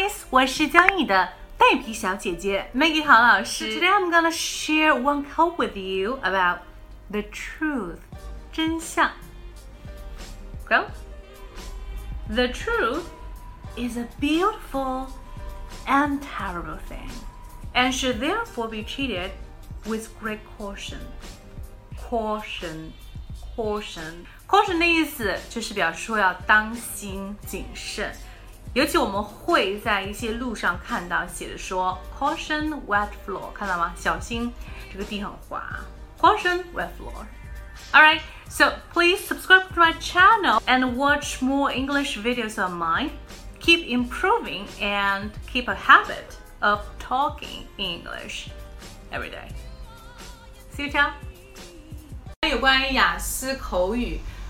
guys，我是教英语的带皮小姐姐 Maggie 好老师。Today I'm gonna share one quote with you about the truth，真相。Go. The truth is a beautiful and terrible thing, and should therefore be treated with great caution. Caution, caution, caution 的意思就是表示说要当心谨慎。 尤其我们会在一些路上看到写的说 caution wet floor，看到吗？小心这个地很滑。Caution wet floor. Alright, so please subscribe to my channel and watch more English videos of mine. Keep improving and keep a habit of talking English every day. See you, ciao. 有关于雅思口语。